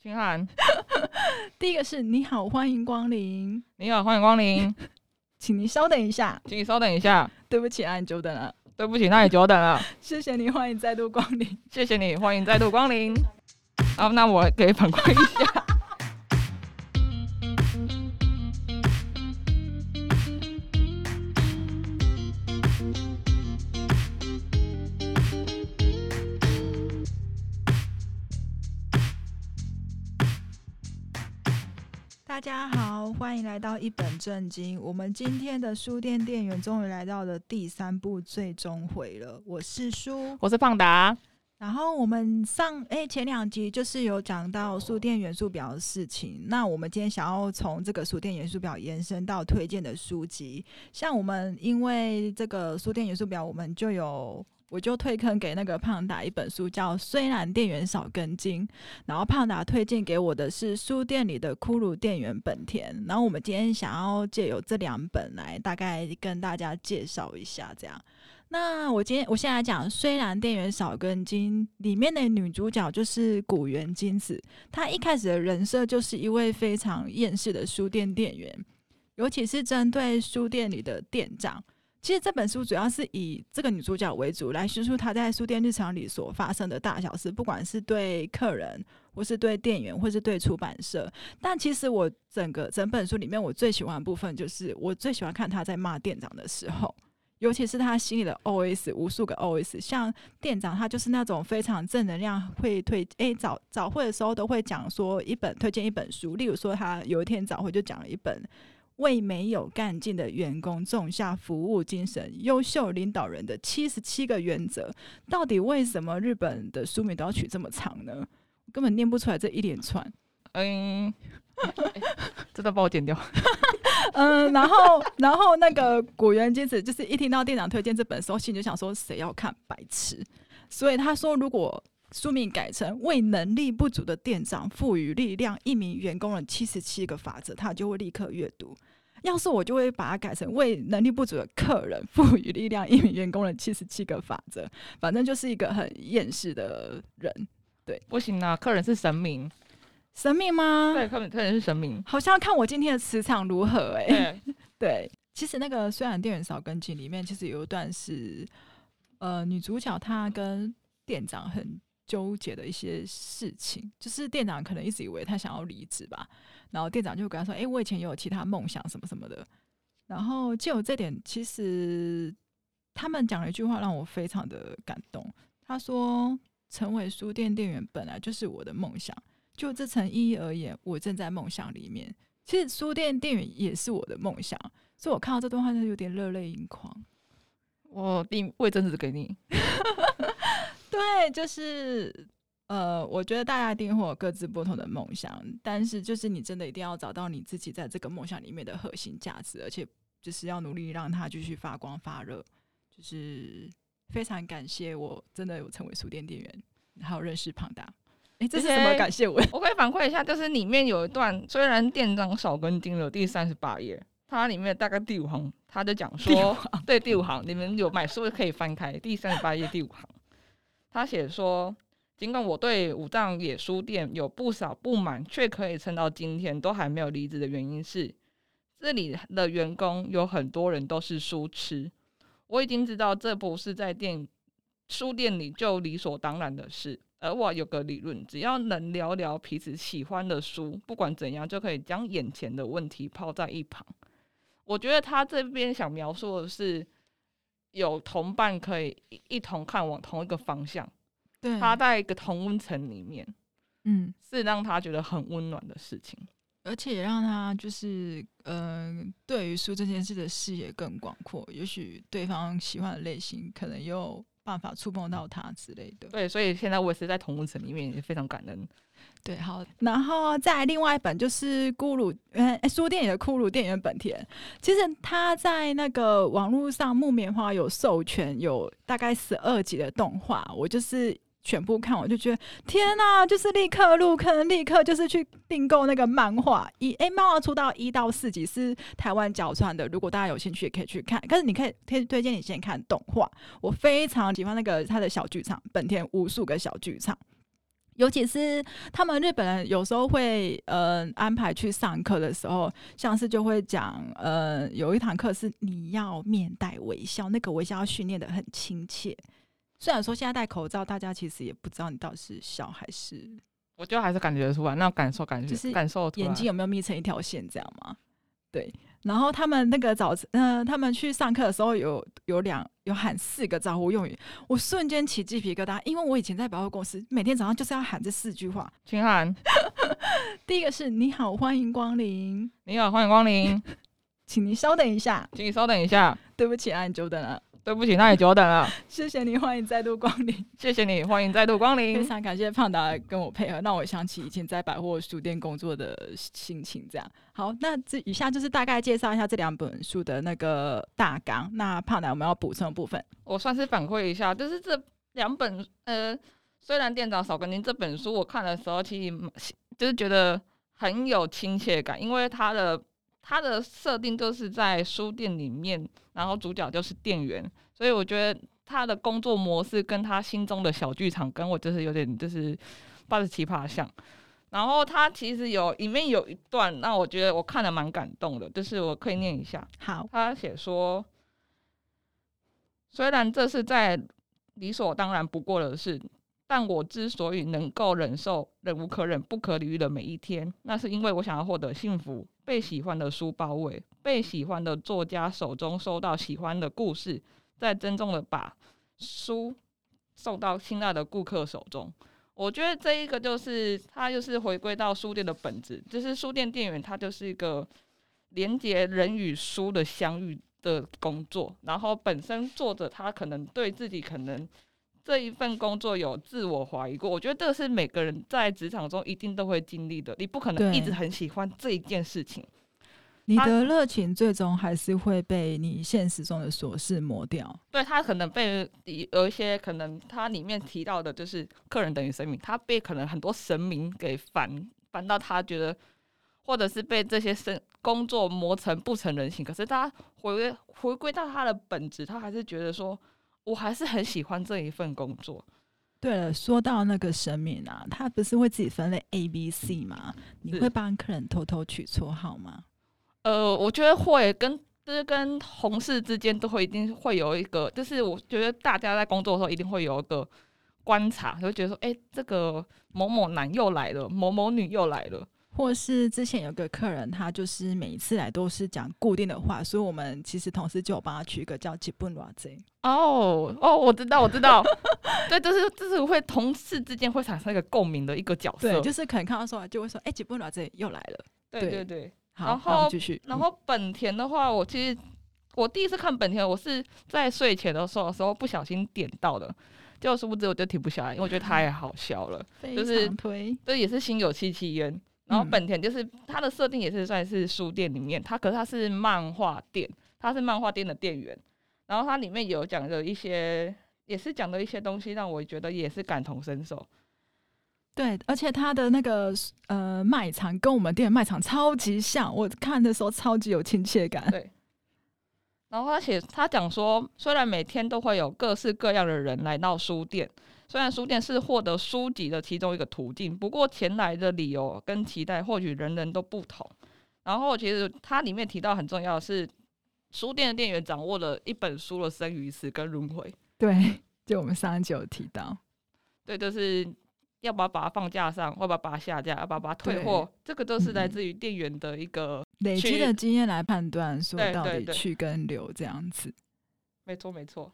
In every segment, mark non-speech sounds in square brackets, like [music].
清寒。[laughs] 第一个是你好，欢迎光临。你好，欢迎光临。[laughs] 请你稍等一下，请你稍等一下。对不起，啊，你久等了。对不起，那你久等了。[laughs] 谢谢你，欢迎再度光临。谢谢你，欢迎再度光临。好，那我给反馈一下。大家好，欢迎来到一本正经。我们今天的书店店员终于来到了第三部最终回了。我是书，我是胖达。然后我们上诶前两集就是有讲到书店元素表的事情。那我们今天想要从这个书店元素表延伸到推荐的书籍。像我们因为这个书店元素表，我们就有。我就推坑给那个胖达一本书，叫《虽然店员少根筋》，然后胖达推荐给我的是书店里的骷髅店员本田。然后我们今天想要借由这两本来大概跟大家介绍一下，这样。那我今天我现在讲《虽然店员少根筋》里面的女主角就是古原金子，她一开始的人设就是一位非常厌世的书店店员，尤其是针对书店里的店长。其实这本书主要是以这个女主角为主，来叙述她在书店日常里所发生的大小事，不管是对客人，或是对店员，或是对出版社。但其实我整个整本书里面，我最喜欢的部分就是我最喜欢看她在骂店长的时候，尤其是她心里的 OS，无数个 OS。像店长，他就是那种非常正能量，会推诶早早会的时候都会讲说一本推荐一本书，例如说他有一天早会就讲了一本。为没有干劲的员工种下服务精神，优秀领导人的七十七个原则。到底为什么日本的书名都要取这么长呢？我根本念不出来这一连串。嗯，这都帮我剪掉。[laughs] 嗯，然后，然后那个古原金子就是一听到店长推荐这本书，心里就想说谁要看白痴。所以他说，如果书名改成为能力不足的店长赋予力量，一名员工的七十七个法则，他就会立刻阅读。要是我就会把它改成为能力不足的客人赋予力量，一名员工的七十七个法则。反正就是一个很厌世的人。对，不行啊，客人是神明，神明吗？对，客人客人是神明，好像要看我今天的磁场如何哎、欸。[laughs] 对，其实那个虽然店员少跟进里面，其实有一段是呃女主角她跟店长很纠结的一些事情，就是店长可能一直以为他想要离职吧。然后店长就跟他说：“哎、我以前也有其他梦想什么什么的。”然后就有这点，其实他们讲了一句话让我非常的感动。他说：“成为书店店员本来就是我的梦想，就这层意义而言，我正在梦想里面。其实书店店员也是我的梦想，所以我看到这段话就有点热泪盈眶。我递卫生纸给你，对，就是。”呃，我觉得大家一定会有各自不同的梦想，但是就是你真的一定要找到你自己在这个梦想里面的核心价值，而且就是要努力让它继续发光发热。就是非常感谢我真的有成为书店店员，还有认识庞大。哎、欸，这是什么感谢我？我可以反馈一下，就是里面有一段，虽然店长少根筋了，第三十八页，它里面大概第五行，他就讲说，对，第五行，你们有买书可以翻开第三十八页第五行，他写说。尽管我对五藏野书店有不少不满，却可以撑到今天都还没有离职的原因是，这里的员工有很多人都是书痴。我已经知道这不是在店书店里就理所当然的事，而我有个理论，只要能聊聊彼此喜欢的书，不管怎样就可以将眼前的问题抛在一旁。我觉得他这边想描述的是，有同伴可以一同看往同一个方向。对，他在一个同温层里面，嗯，是让他觉得很温暖的事情，而且也让他就是，嗯、呃，对于书这件事的视野更广阔。也许对方喜欢的类型，可能有办法触碰到他之类的。对，所以现在我也是在同温层里面，也非常感恩。对，好，然后再另外一本就是《咕噜》嗯，书店里的《骷髅店员本田》。其实他在那个网络上木棉花有授权，有大概十二集的动画，我就是。全部看，我就觉得天哪，就是立刻入坑，立刻就是去订购那个漫画。一哎，漫画出到一到四集是台湾角川的，如果大家有兴趣也可以去看。但是你可以推推荐你先看动画，我非常喜欢那个他的小剧场，本田无数个小剧场，尤其是他们日本人有时候会呃安排去上课的时候，像是就会讲呃有一堂课是你要面带微笑，那个微笑要训练得很亲切。虽然说现在戴口罩，大家其实也不知道你到底是笑还是，我觉得还是感觉出来，那感受感觉就是感受眼睛有没有眯成一条线这样吗？对。然后他们那个早晨，嗯、呃，他们去上课的时候有有两有喊四个招呼用语，我瞬间起鸡皮疙瘩，因为我以前在百货公司，每天早上就是要喊这四句话，请喊。[laughs] 第一个是你好，欢迎光临。你好，欢迎光临，[laughs] 请您稍等一下，请你稍等一下，对不起，啊，你久等了。对不起，那你久等了。[laughs] 谢谢你，欢迎再度光临。谢谢你，欢迎再度光临。非常感谢胖达跟我配合，让我想起以前在百货书店工作的心情。这样好，那这以下就是大概介绍一下这两本书的那个大纲。那胖达，我们要补充的部分，我算是反馈一下，就是这两本呃，虽然店长少跟您这本书我看的时候，其实就是觉得很有亲切感，因为它的。它的设定就是在书店里面，然后主角就是店员，所以我觉得他的工作模式跟他心中的小剧场跟我就是有点就是八十七趴像。然后他其实有里面有一段，那我觉得我看了蛮感动的，就是我可以念一下。好，他写说，虽然这是在理所当然不过的事，但我之所以能够忍受忍无可忍、不可理喻的每一天，那是因为我想要获得幸福。被喜欢的书包围，被喜欢的作家手中收到喜欢的故事，再郑重的把书送到亲爱的顾客手中。我觉得这一个就是它，就是回归到书店的本质，就是书店店员他就是一个连接人与书的相遇的工作。然后本身作者他可能对自己可能。这一份工作有自我怀疑过，我觉得这个是每个人在职场中一定都会经历的。你不可能一直很喜欢这一件事情，你的热情最终还是会被你现实中的琐事磨掉。对，他可能被有一些可能，他里面提到的就是客人等于神明，他被可能很多神明给烦烦到，他觉得或者是被这些生工作磨成不成人形。可是他回归回归到他的本质，他还是觉得说。我还是很喜欢这一份工作。对了，说到那个神明啊，他不是会自己分类 A、B、C 吗？你会帮客人偷偷取绰号吗？呃，我觉得会，跟就是跟同事之间都会一定会有一个，就是我觉得大家在工作的时候一定会有一个观察，就会觉得说，哎，这个某某男又来了，某某女又来了。或是之前有个客人，他就是每一次来都是讲固定的话，所以我们其实同事就有帮他取一个叫“吉本偌贼”。哦哦，我知道，我知道，[laughs] 对，就是就是会同事之间会产生一个共鸣的一个角色，对，就是可能看到说就会说，哎、欸，吉本偌贼又来了。对对对，好，然后继续。然后本田的话，我其实我第一次看本田，我是在睡前的时候的时候不小心点到的，结果殊不知我就停不下来，因为我觉得太 [laughs] 好笑了，就是推，这也是心有戚戚焉。然后本田就是它的设定也是算是书店里面，它可是它是漫画店，它是漫画店的店员。然后它里面有讲的一些，也是讲的一些东西，让我觉得也是感同身受。对，而且它的那个呃卖场跟我们店的卖场超级像，我看的时候超级有亲切感。对。然后他写他讲说，虽然每天都会有各式各样的人来到书店。虽然书店是获得书籍的其中一个途径，不过前来的理由跟期待或许人人都不同。然后，其实它里面提到很重要的是，书店的店员掌握了一本书的生与死跟轮回。对，就我们上一集有提到，对，就是要不要把它放架上，要不要把它下架，要不要把它退货，这个都是来自于店员的一个、嗯、累积的经验来判断，说到底去跟留这样子。没错，没错。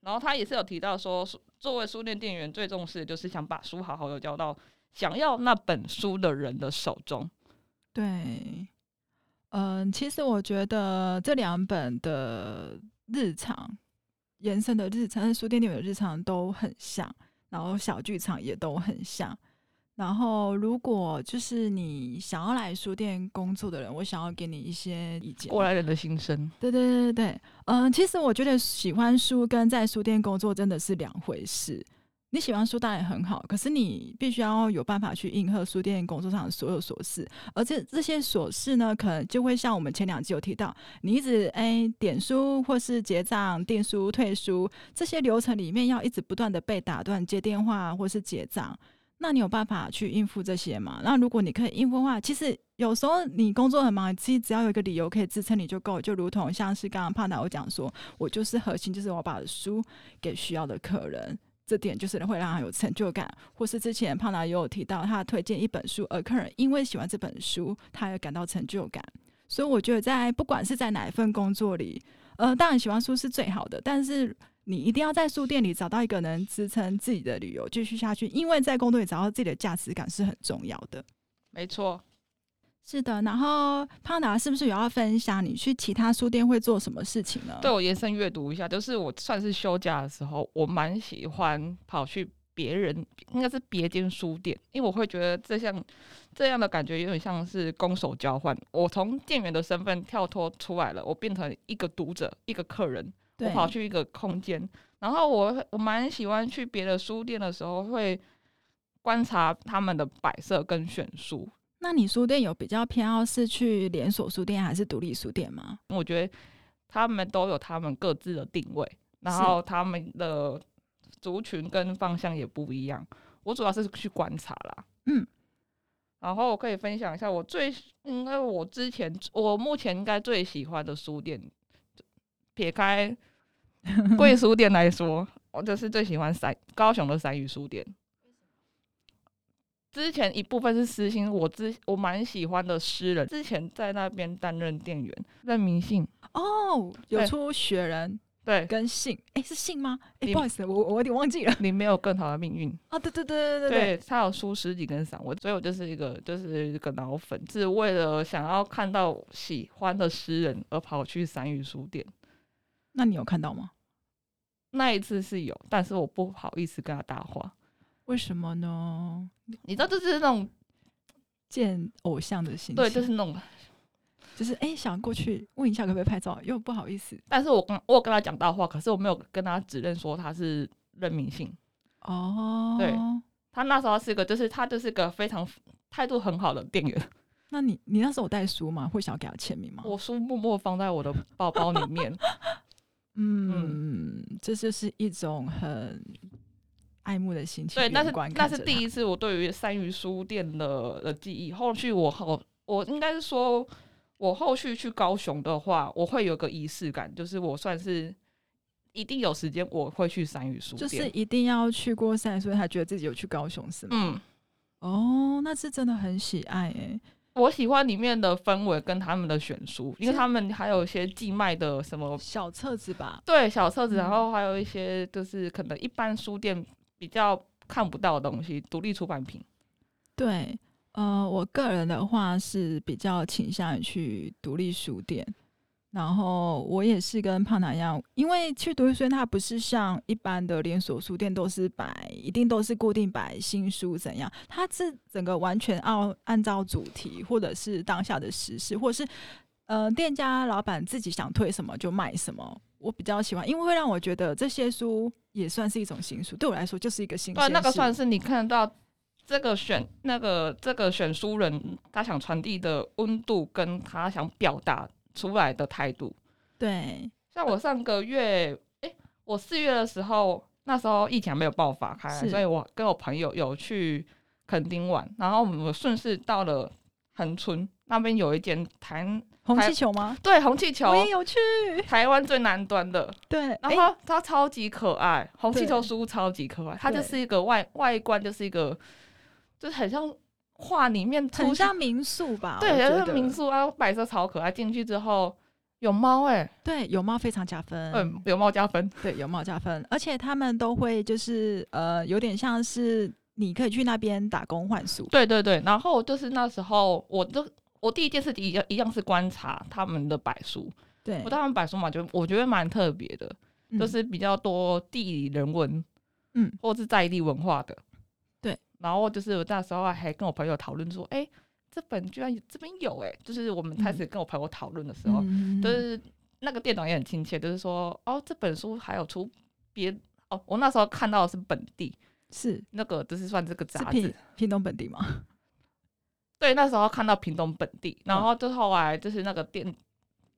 然后他也是有提到说，作为书店店员，最重视的就是想把书好好的交到想要那本书的人的手中。对，嗯、呃，其实我觉得这两本的日常延伸的日常，书店店员的日常都很像，然后小剧场也都很像。然后，如果就是你想要来书店工作的人，我想要给你一些意见。过来人的心声。对对对对，嗯，其实我觉得喜欢书跟在书店工作真的是两回事。你喜欢书当然很好，可是你必须要有办法去应和书店工作上的所有琐事，而这这些琐事呢，可能就会像我们前两集有提到，你一直哎点书或是结账、订书、退书这些流程里面，要一直不断的被打断接电话或是结账。那你有办法去应付这些吗？那如果你可以应付的话，其实有时候你工作很忙，其实只要有一个理由可以支撑你就够。就如同像是刚刚胖达我讲说，我就是核心，就是我把书给需要的客人，这点就是会让他有成就感。或是之前胖达也有提到，他推荐一本书，而客人因为喜欢这本书，他也感到成就感。所以我觉得在不管是在哪一份工作里，呃，当然喜欢书是最好的，但是。你一定要在书店里找到一个能支撑自己的理由继续下去，因为在工作里找到自己的价值感是很重要的。没错，是的。然后胖达是不是有要分享你去其他书店会做什么事情呢？对，我延伸阅读一下，就是我算是休假的时候，我蛮喜欢跑去别人应该是别间书店，因为我会觉得这像这样的感觉有点像是攻守交换。我从店员的身份跳脱出来了，我变成一个读者，一个客人。我跑去一个空间，然后我我蛮喜欢去别的书店的时候，会观察他们的摆设跟选书。那你书店有比较偏好是去连锁书店还是独立书店吗？我觉得他们都有他们各自的定位，然后他们的族群跟方向也不一样。我主要是去观察啦，嗯，然后我可以分享一下我最因为我之前我目前应该最喜欢的书店，撇开。贵 [laughs] 书店来说，我就是最喜欢三高雄的三语书店。之前一部分是私心，我之我蛮喜欢的诗人，之前在那边担任店员。任明信哦，有出雪人对跟信，哎、欸、是信吗？哎、欸、不好意思，我我有点忘记了。[laughs] 你没有更好的命运啊？对对对对对对，他有出十几根散文，所以我就是一个就是一个脑粉，是为了想要看到喜欢的诗人而跑去三语书店。那你有看到吗？那一次是有，但是我不好意思跟他搭话。为什么呢？你知道，就是那种见偶像的心情。对，就是那种，就是哎、欸，想过去问一下可不可以拍照，又不好意思。但是我跟我有跟他讲到话，可是我没有跟他指认说他是任明信。哦，对，他那时候是一个，就是他就是个非常态度很好的店员。那你你那时候有带书吗？会想要给他签名吗？我书默默放在我的包包里面。[laughs] 嗯，这就是一种很爱慕的心情。对，那是那是第一次我对于三余书店的的记忆。后续我后我应该是说，我后续去高雄的话，我会有个仪式感，就是我算是一定有时间我会去三余书店，就是一定要去过三余，所以他觉得自己有去高雄是吗？嗯，哦，那是真的很喜爱诶、欸。我喜欢里面的氛围跟他们的选书，因为他们还有一些寄卖的什么小册子吧。对，小册子，然后还有一些就是可能一般书店比较看不到的东西，独立出版品。对，呃，我个人的话是比较倾向于去独立书店。然后我也是跟胖达一样，因为去独立书店，它不是像一般的连锁书店都是摆，一定都是固定摆新书怎样？它是整个完全按按照主题，或者是当下的时事，或者是呃店家老板自己想推什么就卖什么。我比较喜欢，因为会让我觉得这些书也算是一种新书，对我来说就是一个新书。对，那个算是你看到这个选那个这个选书人他想传递的温度，跟他想表达。出来的态度，对，像我上个月，哎、欸，我四月的时候，那时候疫情还没有爆发开来，所以我跟我朋友有去垦丁玩，然后我们顺势到了恒春那边有一间台红气球吗？对，红气球我也有去，台湾最南端的，对，然后它超级可爱，红气球书超级可爱，它就是一个外外观就是一个，就是很像。画里面很像民宿吧？对，很像民宿啊，摆设超可爱。进去之后有猫哎、欸，对，有猫非常加分。嗯，有猫加分，对，有猫加分。而且他们都会就是呃，有点像是你可以去那边打工换书。对对对，然后就是那时候，我都我第一件事一样一样是观察他们的摆书。对，我他们摆书嘛，就我觉得蛮特别的、嗯，就是比较多地理人文，嗯，或是在地文化的。对。然后就是我那时候还跟我朋友讨论说，哎、欸，这本居然这边有哎、欸，就是我们开始跟我朋友讨论的时候，嗯、就是那个店长也很亲切，就是说，哦，这本书还有出别哦，我那时候看到的是本地，是。那个就是算这个杂志，屏东本地吗？对，那时候看到屏东本地，然后就后来就是那个店、嗯、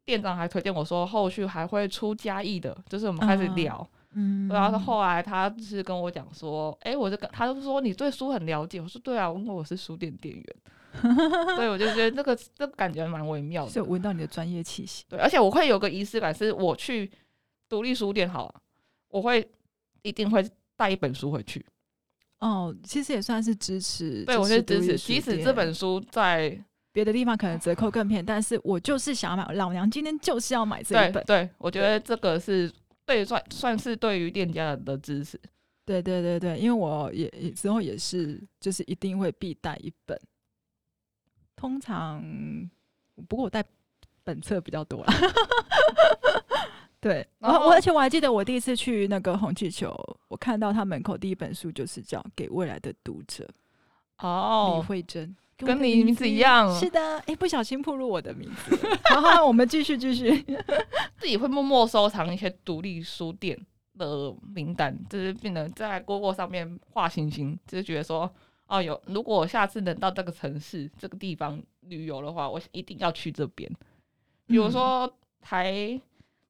店长还推荐我说，后续还会出嘉义的，就是我们开始聊。嗯嗯，然后后来他就是跟我讲说，哎、欸，我就跟，他就说你对书很了解。我说对啊，因为我是书店店员，[laughs] 所以我就觉得这个这个感觉蛮微妙的，就闻到你的专业气息。对，而且我会有个仪式感，是我去独立书店好了，我会一定会带一本书回去。哦，其实也算是支持，对，我是支持，即使这本书在别的地方可能折扣更便宜，但是我就是想要买，老娘今天就是要买这一本。对，对我觉得这个是。对，算算是对于店家的支持。对对对对，因为我也之后也是，就是一定会必带一本。通常，不过我带本册比较多啦。[laughs] 对，然后我而且我还记得我第一次去那个红气球，我看到他门口第一本书就是叫《给未来的读者》。哦，李慧珍。跟你名字一样，是的，哎、欸，不小心暴露我的名字。[laughs] 然后，我们继续继续。[laughs] 自己会默默收藏一些独立书店的名单，就是变得在 Google 上面画星星，就是觉得说，哦，有如果我下次能到这个城市、这个地方旅游的话，我一定要去这边。比如说台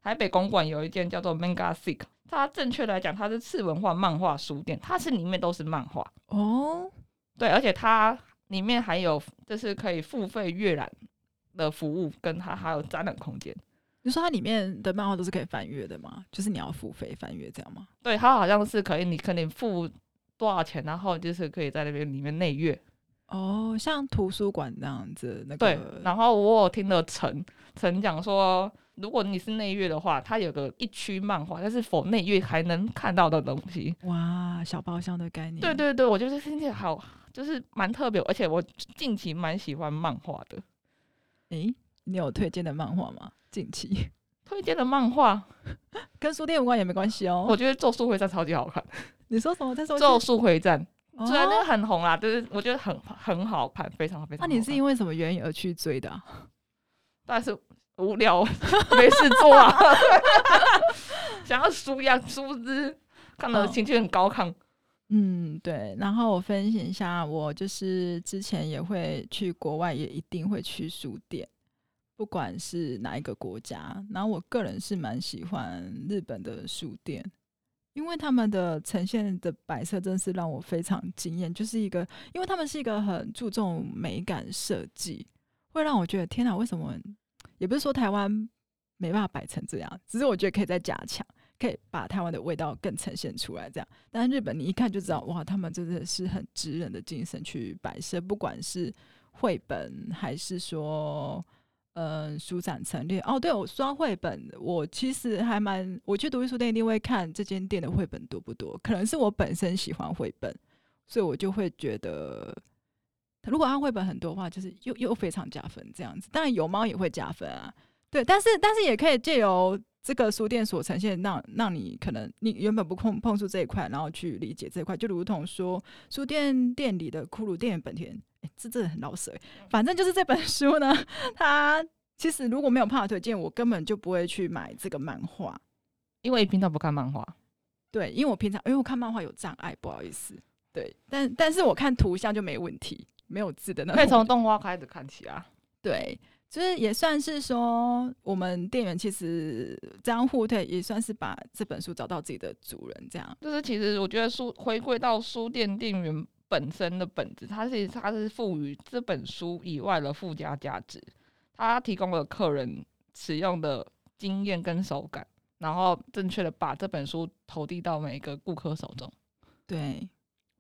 台北公馆有一间叫做 Manga Sick，它正确来讲，它是次文化漫画书店，它是里面都是漫画哦，对，而且它。里面还有就是可以付费阅览的服务，跟它还有展览空间。你说它里面的漫画都是可以翻阅的吗？就是你要付费翻阅这样吗？对，它好像是可以，你可能付多少钱，然后就是可以在那边里面内阅。哦，像图书馆那样子那个。对，然后我有听了陈陈讲说，如果你是内月的话，它有个一区漫画，但是否内月还能看到的东西。哇，小包厢的概念。对对对，我觉得听起来好。就是蛮特别，而且我近期蛮喜欢漫画的。诶、欸，你有推荐的漫画吗？近期推荐的漫画 [laughs] 跟书店无关也没关系哦。我觉得《咒术回战》超级好看。你说什么？在说《咒术回战》哦，虽然那个很红啦，就是我觉得很很好看，非常非常好看。那你是因为什么原因而去追的、啊？[laughs] 但是无聊，[laughs] 没事做啊，[laughs] 想要舒压舒适，看到情绪很高亢。哦嗯，对。然后我分享一下，我就是之前也会去国外，也一定会去书店，不管是哪一个国家。然后我个人是蛮喜欢日本的书店，因为他们的呈现的摆设真是让我非常惊艳。就是一个，因为他们是一个很注重美感设计，会让我觉得天哪，为什么？也不是说台湾没办法摆成这样，只是我觉得可以再加强。可以把台湾的味道更呈现出来，这样。但是日本你一看就知道，哇，他们真的是很职人的精神去摆设，不管是绘本还是说，嗯、呃，书展陈列。哦，对，我说到绘本，我其实还蛮，我去独立书店一定会看这间店的绘本多不多。可能是我本身喜欢绘本，所以我就会觉得，如果他绘本很多的话，就是又又非常加分这样子。当然有猫也会加分啊，对，但是但是也可以借由。这个书店所呈现让，让让你可能你原本不碰碰触这一块，然后去理解这一块，就如同说书店店里的骷髅店本田，哎，这真的很老舍。反正就是这本书呢，[laughs] 它其实如果没有朋友推荐，我根本就不会去买这个漫画，因为平常不看漫画。对，因为我平常因为我看漫画有障碍，不好意思。对，但但是我看图像就没问题，没有字的那种。可以从动画开始看起啊。对。就是也算是说，我们店员其实这样互推，也算是把这本书找到自己的主人。这样就是其实我觉得书回归到书店店员本身的本质，它是它是赋予这本书以外的附加价值，它提供了客人使用的经验跟手感，然后正确的把这本书投递到每一个顾客手中。对，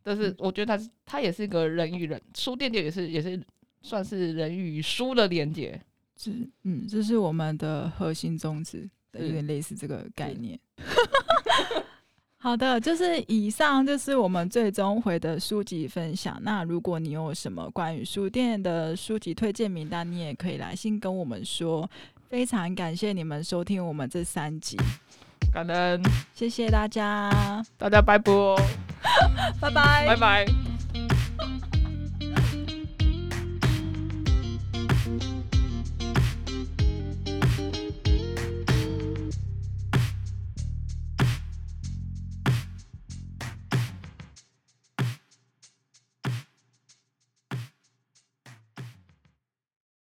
但是我觉得它是它也是一个人与人书店店也是也是。算是人与书的连接，是嗯，这是我们的核心宗旨，有点类似这个概念。[laughs] 好的，就是以上就是我们最终回的书籍分享。那如果你有什么关于书店的书籍推荐名单，你也可以来信跟我们说。非常感谢你们收听我们这三集，感恩，谢谢大家，大家拜拜，[laughs] 拜拜，拜拜。